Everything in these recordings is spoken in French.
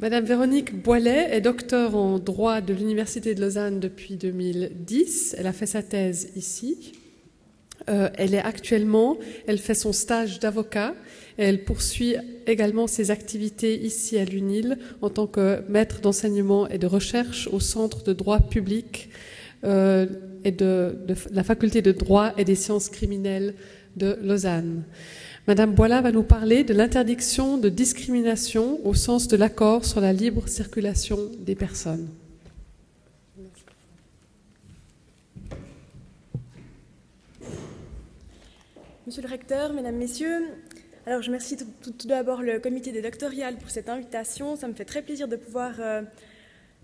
Madame Véronique Boilet est docteur en droit de l'Université de Lausanne depuis 2010. Elle a fait sa thèse ici. Euh, elle est actuellement, elle fait son stage d'avocat elle poursuit également ses activités ici à l'UNIL en tant que maître d'enseignement et de recherche au Centre de droit public euh, et de, la faculté de droit et des sciences criminelles de Lausanne. Madame Boila va nous parler de l'interdiction de discrimination au sens de l'accord sur la libre circulation des personnes. Monsieur le recteur, mesdames, messieurs, alors je remercie tout, d'abord le comité des doctoriales pour cette invitation. Ça me fait très plaisir de pouvoir euh,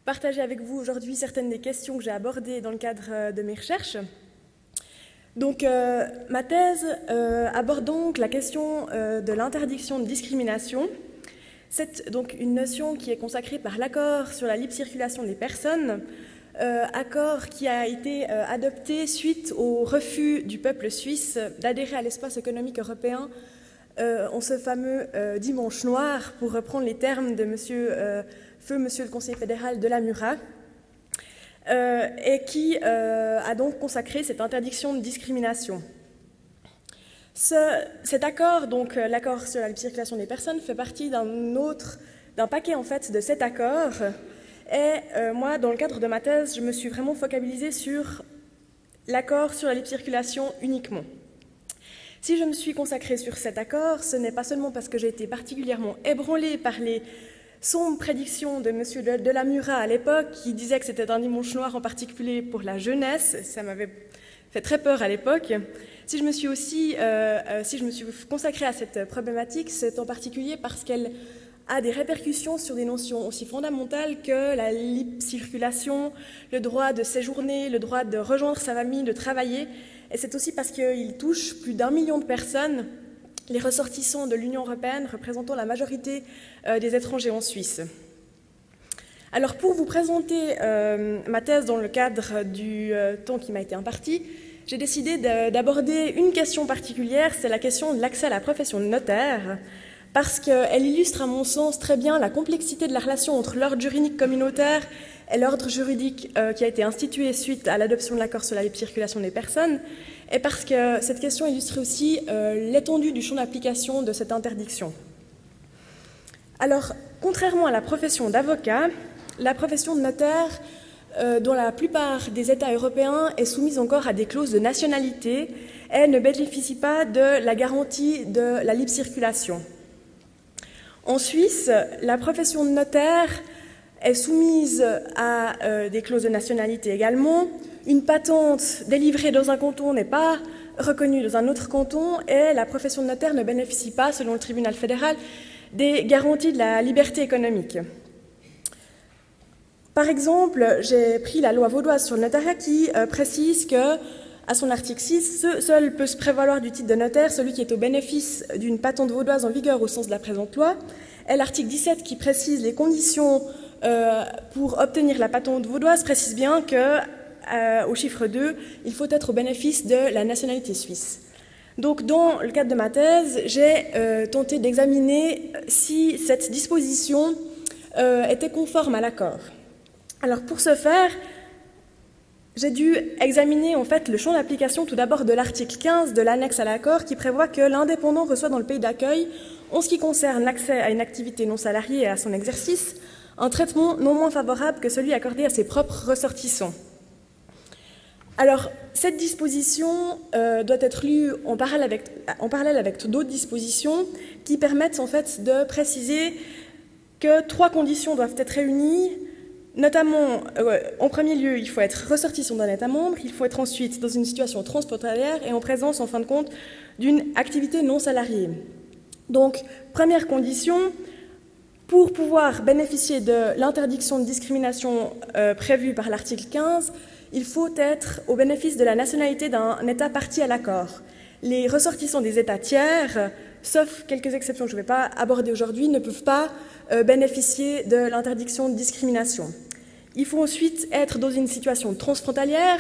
partager avec vous aujourd'hui certaines des questions que j'ai abordées dans le cadre euh, de mes recherches. Donc, euh, ma thèse euh, aborde donc la question euh, de l'interdiction de discrimination. C'est donc une notion qui est consacrée par l'accord sur la libre circulation des personnes, accord qui a été adopté suite au refus du peuple suisse d'adhérer à l'espace économique européen en ce fameux dimanche noir, pour reprendre les termes de monsieur, feu Monsieur le Conseil fédéral de la Murat. Euh, et qui euh, a donc consacré cette interdiction de discrimination. Ce, cet accord, donc euh, l'accord sur la circulation des personnes, fait partie d'un autre, d'un paquet en fait de sept accords. Et moi, dans le cadre de ma thèse, je me suis vraiment focalisée sur l'accord sur la libre circulation uniquement. Si je me suis consacrée sur cet accord, ce n'est pas seulement parce que j'ai été particulièrement ébranlée par les sombre prédiction de M. de, de la Murat à l'époque, qui disait que c'était un dimanche noir en particulier pour la jeunesse. Ça m'avait fait très peur à l'époque. Si je me suis aussi, euh, euh, si je me suis consacrée à cette problématique, c'est en particulier parce qu'elle a des répercussions sur des notions aussi fondamentales que la libre circulation, le droit de séjourner, le droit de rejoindre sa famille, de travailler. Et c'est aussi parce qu'il touche plus d'un million de personnes les ressortissants de l'Union européenne représentant la majorité euh, des étrangers en Suisse. Alors pour vous présenter euh, ma thèse dans le cadre du euh, temps qui m'a été imparti, j'ai décidé d'aborder une question particulière, c'est la question de l'accès à la profession de notaire, parce qu'elle illustre à mon sens très bien la complexité de la relation entre l'ordre juridique communautaire et l'ordre juridique qui a été institué suite à l'adoption de l'accord sur la libre circulation des personnes, et parce que cette question illustre aussi euh, l'étendue du champ d'application de cette interdiction. Alors, contrairement à la profession d'avocat, la profession de notaire, euh, dont la plupart des États européens est soumise encore à des clauses de nationalité, elle ne bénéficie pas de la garantie de la libre circulation. En Suisse, la profession de notaire est soumise à euh, des clauses de nationalité également. Une patente délivrée dans un canton n'est pas reconnue dans un autre canton et la profession de notaire ne bénéficie pas, selon le tribunal fédéral, des garanties de la liberté économique. Par exemple, j'ai pris la loi vaudoise sur le notariat qui euh, précise que, à son article 6, seul peut se prévaloir du titre de notaire celui qui est au bénéfice d'une patente vaudoise en vigueur au sens de la présente loi, et l'article 17 qui précise les conditions euh, pour obtenir la patente vaudoise précise bien que, euh, au chiffre 2, il faut être au bénéfice de la nationalité suisse. Donc, dans le cadre de ma thèse, j'ai euh, tenté d'examiner si cette disposition euh, était conforme à l'accord. Alors, pour ce faire, j'ai dû examiner en fait le champ d'application tout d'abord de l'article 15 de l'annexe à l'accord qui prévoit que l'indépendant reçoit dans le pays d'accueil, en ce qui concerne l'accès à une activité non salariée et à son exercice, un traitement non moins favorable que celui accordé à ses propres ressortissants. Alors, cette disposition euh, doit être lue en parallèle avec, d'autres dispositions qui permettent en fait de préciser que trois conditions doivent être réunies. Notamment, euh, en premier lieu, il faut être ressortissant d'un État membre, il faut être ensuite dans une situation transfrontalière et en présence, en fin de compte, d'une activité non salariée. Donc, première condition, pour pouvoir bénéficier de l'interdiction de discrimination euh, prévue par l'article 15, il faut être au bénéfice de la nationalité d'un État parti à l'accord. Les ressortissants des États tiers, sauf quelques exceptions que je ne vais pas aborder aujourd'hui, ne peuvent pas euh, bénéficier de l'interdiction de discrimination. Il faut ensuite être dans une situation transfrontalière.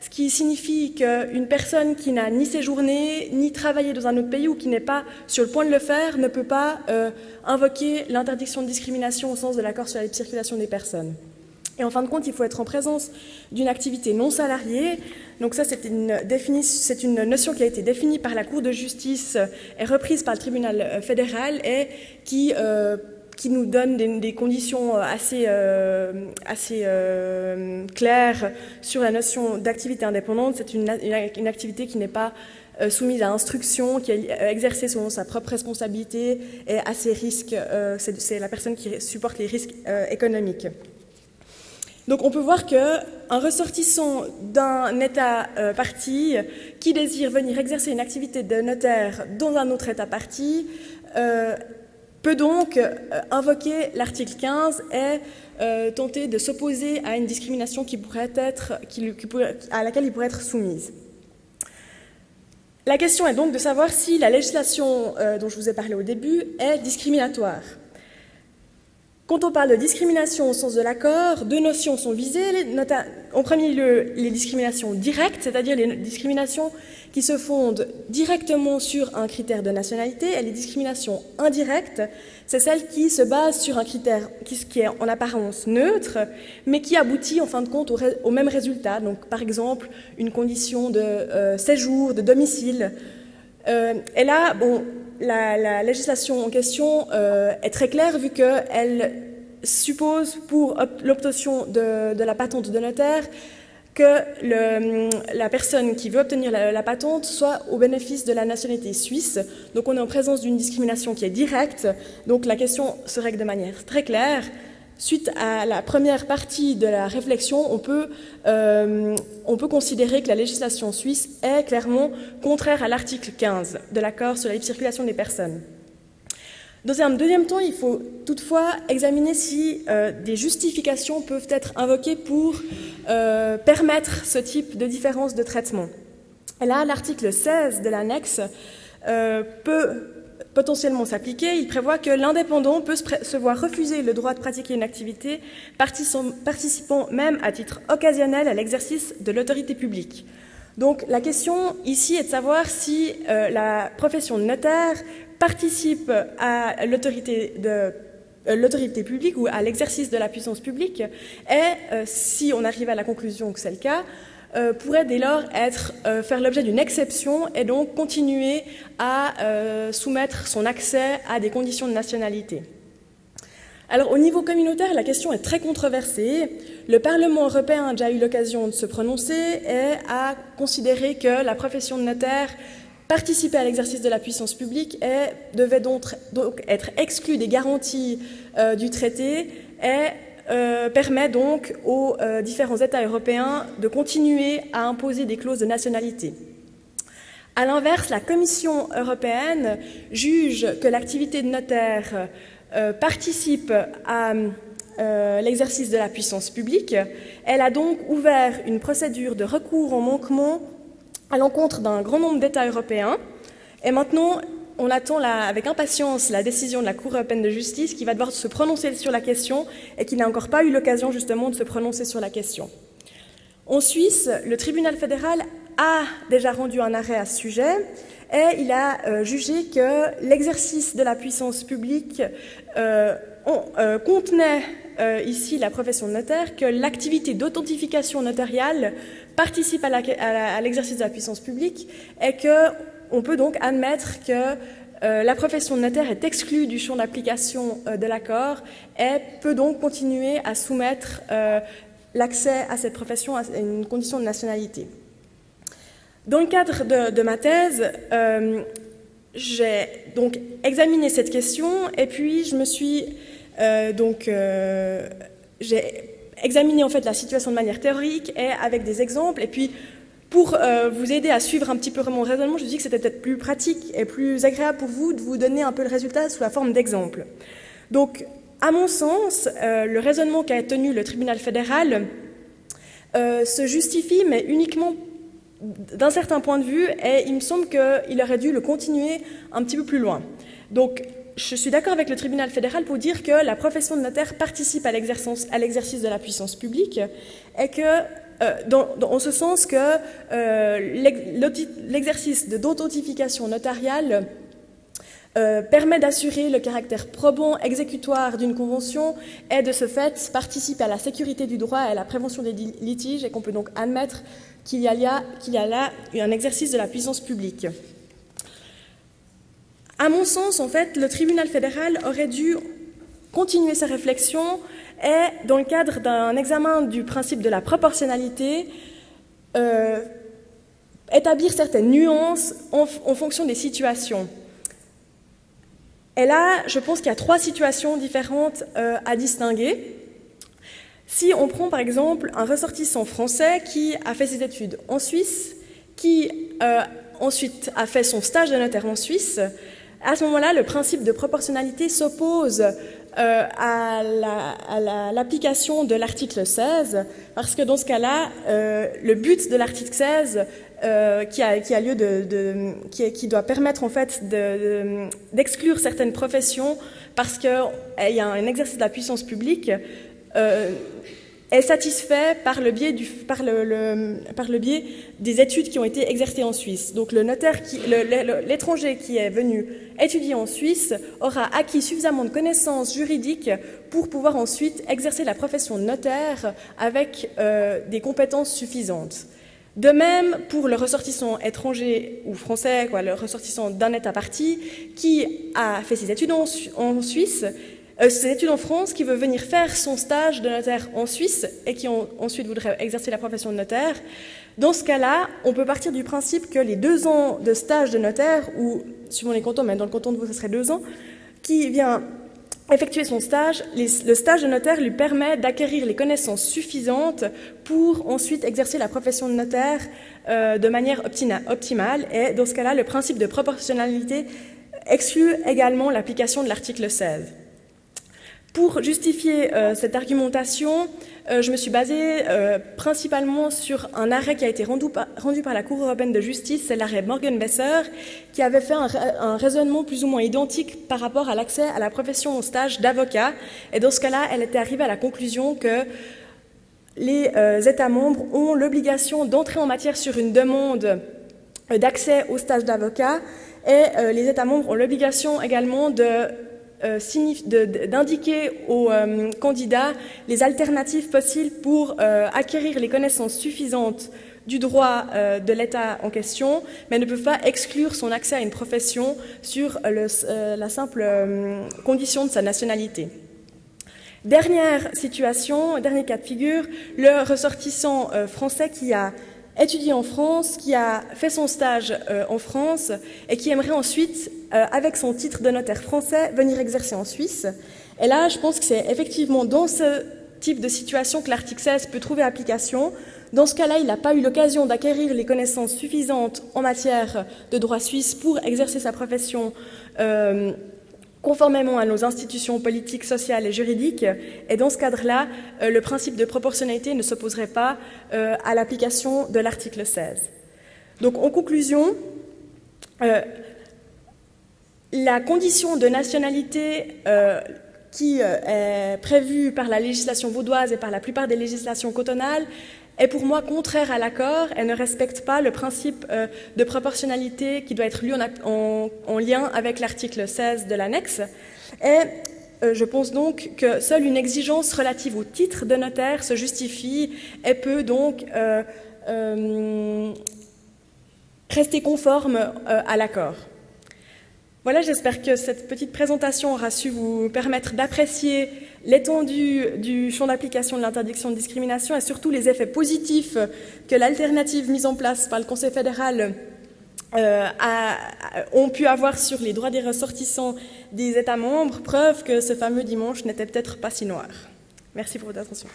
ce qui signifie qu'une personne qui n'a ni séjourné, ni travaillé dans un autre pays ou qui n'est pas sur le point de le faire ne peut pas euh, invoquer l'interdiction de discrimination au sens de l'accord sur la circulation des personnes. Et en fin de compte, il faut être en présence d'une activité non salariée. Donc ça, c'est une, notion qui a été définie par la Cour de justice et reprise par le tribunal euh, fédéral et qui euh, qui nous donne des, conditions euh, assez, euh, euh, claires sur la notion d'activité indépendante. C'est une, activité qui n'est pas soumise à instruction, qui est exercée selon sa propre responsabilité et à ses risques. C'est la personne qui supporte les risques économiques. Donc on peut voir qu'un ressortissant d'un État parti qui désire venir exercer une activité de notaire dans un autre État parti peut donc euh, invoquer l'article 15 et euh, tenter de s'opposer à une discrimination à laquelle il pourrait être soumise. La question est donc de savoir si la législation euh, dont je vous ai parlé au début est discriminatoire. Quand on parle de discrimination au sens de l'accord, deux notions sont visées. En premier lieu, les discriminations directes, c'est-à-dire les discriminations qui se fondent directement sur un critère de nationalité, et les discriminations indirectes, c'est celles qui se basent sur un critère qui est en apparence neutre, mais qui aboutit en fin de compte au, même résultat. Donc, par exemple, une condition de euh, séjour, de domicile. Euh, et là, bon, la, législation en question euh, est très claire vu qu'elle suppose pour l'obtention de, la patente de notaire que la personne qui veut obtenir la, patente soit au bénéfice de la nationalité suisse. Donc on est en présence d'une discrimination qui est directe. Donc la question se règle de manière très claire. Suite à la première partie de la réflexion, on peut, euh, on peut considérer que la législation suisse est clairement contraire à l'article 15 de l'accord sur la libre circulation des personnes. Dans un deuxième temps, il faut toutefois examiner si euh, des justifications peuvent être invoquées pour euh, permettre ce type de différence de traitement. Et là, l'article 16 de l'annexe peut potentiellement s'appliquer, il prévoit que l'indépendant peut se voir refuser le droit de pratiquer une activité participant même à titre occasionnel à l'exercice de l'autorité publique. Donc la question ici est de savoir si euh, la profession de notaire participe à euh, l'autorité publique ou à l'exercice de la puissance publique et euh, si on arrive à la conclusion que c'est le cas, euh, pourrait dès lors être, euh, faire l'objet d'une exception et donc continuer à euh, soumettre son accès à des conditions de nationalité. Alors au niveau communautaire, la question est très controversée. Le Parlement européen a déjà eu l'occasion de se prononcer et a considéré que la profession de notaire participait à l'exercice de la puissance publique et devait donc, être exclue des garanties du traité et euh, permet donc aux euh, différents États européens de continuer à imposer des clauses de nationalité. A l'inverse, la Commission européenne juge que l'activité de notaire euh, participe à l'exercice de la puissance publique. Elle a donc ouvert une procédure de recours en manquement à l'encontre d'un grand nombre d'États européens. Et maintenant, on attend avec impatience la décision de la Cour européenne de justice qui va devoir se prononcer sur la question et qui n'a encore pas eu l'occasion justement de se prononcer sur la question. En Suisse, le tribunal fédéral a déjà rendu un arrêt à ce sujet et il a euh, jugé que l'exercice de la puissance publique euh, euh, contenait ici la profession de notaire, que l'activité d'authentification notariale participe à l'exercice de la puissance publique et que on peut donc admettre que euh, la profession de notaire est exclue du champ d'application euh, de l'accord et peut donc continuer à soumettre euh, l'accès à cette profession à une condition de nationalité. Dans le cadre de, ma thèse, j'ai donc examiné cette question et puis je me suis donc j'ai examiné en fait la situation de manière théorique et avec des exemples et puis pour euh, vous aider à suivre un petit peu mon raisonnement, je me dis que c'était peut-être plus pratique et plus agréable pour vous de vous donner un peu le résultat sous la forme d'exemple. Donc, à mon sens, euh, le raisonnement qu'a tenu le tribunal fédéral euh, se justifie, mais uniquement d'un certain point de vue, et il me semble qu'il aurait dû le continuer un petit peu plus loin. Donc, je suis d'accord avec le tribunal fédéral pour dire que la profession de notaire participe à l'exercice de la puissance publique et que en ce sens que l'exercice d'authentification notariale euh, permet d'assurer le caractère probant exécutoire d'une convention et de ce fait participe à la sécurité du droit et à la prévention des litiges et qu'on peut donc admettre qu'il y, a là, y a là un exercice de la puissance publique. À mon sens, en fait, le tribunal fédéral aurait dû continuer sa réflexion et, dans le cadre d'un examen du principe de la proportionnalité, euh, établir certaines nuances en fonction des situations. Et là, je pense qu'il y a trois situations différentes euh, à distinguer. Si on prend par exemple un ressortissant français qui a fait ses études en Suisse, qui euh, ensuite a fait son stage de notaire en Suisse, à ce moment-là, le principe de proportionnalité s'oppose euh, à l'application de l'article 16, parce que dans ce cas-là, le but de l'article 16 euh, qui, doit permettre en fait d'exclure certaines professions parce qu'il y a un exercice de la puissance publique euh, est satisfait par le, biais des études qui ont été exercées en Suisse. Donc le notaire, l'étranger qui est venu étudier en Suisse aura acquis suffisamment de connaissances juridiques pour pouvoir ensuite exercer la profession de notaire avec euh, des compétences suffisantes. De même, pour le ressortissant étranger ou français, le ressortissant d'un État parti, qui a fait ses études en, Suisse, ses études en France, qui veut venir faire son stage de notaire en Suisse et qui ensuite voudrait exercer la profession de notaire, dans ce cas-là, on peut partir du principe que les deux ans de stage de notaire, ou suivant les cantons, mais dans le canton de vous, ce serait deux ans, qui vient effectuer son stage, le stage de notaire lui permet d'acquérir les connaissances suffisantes pour ensuite exercer la profession de notaire euh, de manière optimale. Et dans ce cas-là, le principe de proportionnalité exclut également l'application de l'article 16. Pour justifier euh, cette argumentation, euh, je me suis basée euh, principalement sur un arrêt qui a été rendu par, la Cour européenne de justice, c'est l'arrêt Morgan-Besser, qui avait fait un, raisonnement plus ou moins identique par rapport à l'accès à la profession au stage d'avocat. Et dans ce cas-là, elle était arrivée à la conclusion que les États membres ont l'obligation d'entrer en matière sur une demande d'accès au stage d'avocat et les États membres ont l'obligation également de d'indiquer aux euh, candidats les alternatives possibles pour euh, acquérir les connaissances suffisantes du droit de l'État en question, mais ne peuvent pas exclure son accès à une profession sur la simple condition de sa nationalité. Dernière situation, dernier cas de figure, le ressortissant français qui a étudié en France, qui a fait son stage euh, en France et qui aimerait ensuite, euh, avec son titre de notaire français, venir exercer en Suisse. Et là, je pense que c'est effectivement dans ce type de situation que l'article 16 peut trouver application. Dans ce cas-là, il n'a pas eu l'occasion d'acquérir les connaissances suffisantes en matière de droit suisse pour exercer sa profession euh, conformément à nos institutions politiques, sociales et juridiques. Et dans ce cadre-là, euh, le principe de proportionnalité ne s'opposerait pas euh, à l'application de l'article 16. Donc, en conclusion, euh, la condition de nationalité qui est prévue par la législation vaudoise et par la plupart des législations cotonales est pour moi contraire à l'accord. Elle ne respecte pas le principe euh, de proportionnalité qui doit être lu en, lien avec l'article 16 de l'annexe. Et euh, je pense donc que seule une exigence relative au titre de notaire se justifie et peut donc euh, rester conforme à l'accord. Voilà, j'espère que cette petite présentation aura su vous permettre d'apprécier l'étendue du champ d'application de l'interdiction de discrimination et surtout les effets positifs que l'alternative mise en place par le Conseil fédéral euh, ont pu avoir sur les droits des ressortissants des États membres, preuve que ce fameux dimanche n'était peut-être pas si noir. Merci pour votre attention.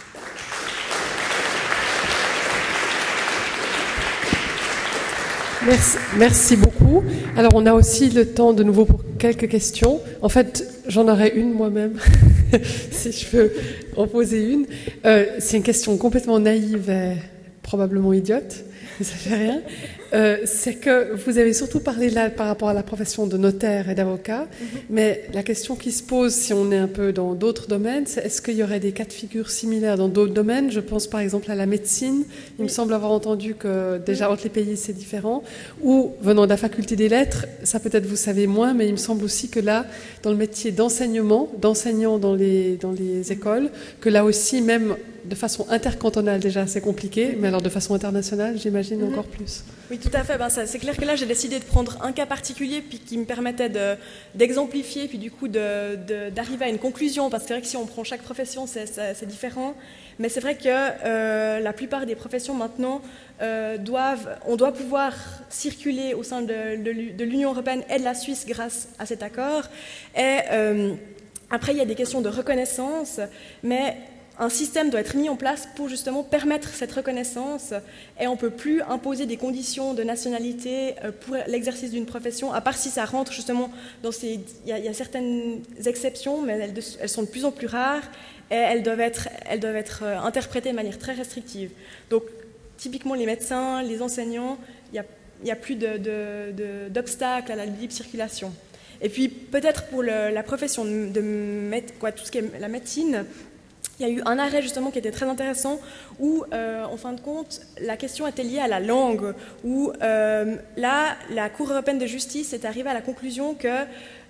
Merci, merci, beaucoup. Alors, on a aussi le temps de nouveau pour quelques questions. En fait, j'en aurai une moi-même, si je peux en poser une. Euh, c'est une question complètement naïve et probablement idiote, ça fait rien. Euh, c'est que vous avez surtout parlé là par rapport à la profession de notaire et d'avocat, mhm. mais la question qui se pose si on est un peu dans d'autres domaines, c'est est-ce qu'il y aurait des cas de figure similaires dans d'autres domaines? Je pense par exemple à la médecine. Il me semble avoir entendu que déjà entre les pays c'est différent. Ou venant de la faculté des lettres, ça peut-être vous savez moins, mais il me semble aussi que là, dans le métier d'enseignement, d'enseignant dans les, dans les écoles, que là aussi, même de façon intercantonale déjà c'est compliqué, mais alors de façon internationale j'imagine mhm. encore plus. Oui tout à fait, ben, c'est clair que là j'ai décidé de prendre un cas particulier puis qui me permettait d'exemplifier puis du coup d'arriver à une conclusion parce que c'est vrai que si on prend chaque profession c'est différent, mais c'est vrai que euh, la plupart des professions maintenant euh, doivent, on doit pouvoir circuler au sein de, l'Union européenne et de la Suisse grâce à cet accord et euh, après, il y a des questions de reconnaissance, mais un système doit être mis en place pour justement permettre cette reconnaissance et on ne peut plus imposer des conditions de nationalité euh, pour l'exercice d'une profession, à part si ça rentre justement dans ces... Il y a, certaines exceptions, mais elles, sont de plus en plus rares et elles doivent être, elles doivent être euh, interprétées de manière très restrictive. Donc typiquement les médecins, les enseignants, il n'y a, plus d'obstacles à la libre circulation. Et puis peut-être pour la profession de, de quoi, tout ce qui est la médecine, il y a eu un arrêt justement qui était très intéressant où, euh, en fin de compte, la question était liée à la langue, où euh, là, la Cour européenne de justice est arrivée à la conclusion que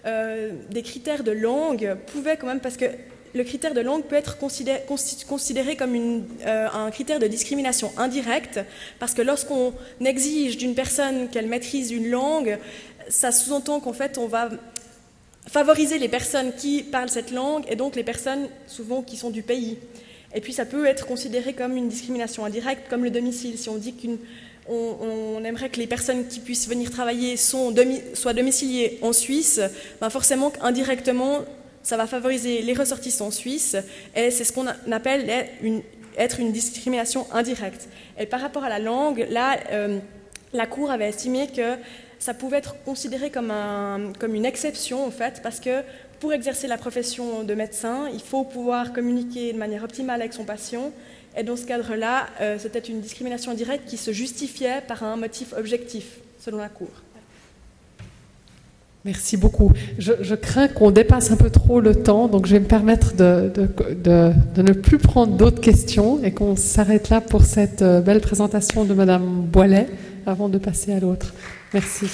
euh, des critères de langue pouvaient quand même, parce que le critère de langue peut être considéré, comme un critère de discrimination indirecte, parce que lorsqu'on exige d'une personne qu'elle maîtrise une langue, ça sous-entend qu'en fait on va favoriser les personnes qui parlent cette langue et donc les personnes souvent qui sont du pays. Et puis ça peut être considéré comme une discrimination indirecte, comme le domicile. Si on dit qu'on aimerait que les personnes qui puissent venir travailler soient domiciliées en Suisse, ben forcément indirectement ça va favoriser les ressortissants suisses et c'est ce qu'on appelle être une discrimination indirecte. Et par rapport à la langue, là, euh, la Cour avait estimé que ça pouvait être considéré comme, un, comme une exception, en fait, parce que pour exercer la profession de médecin, il faut pouvoir communiquer de manière optimale avec son patient. Et dans ce cadre-là, euh, c'était une discrimination directe qui se justifiait par un motif objectif, selon la Cour. Merci beaucoup. Je, crains qu'on dépasse un peu trop le temps, donc je vais me permettre de, de, de ne plus prendre d'autres questions et qu'on s'arrête là pour cette euh, belle présentation de Madame Boilet avant de passer à l'autre. Merci.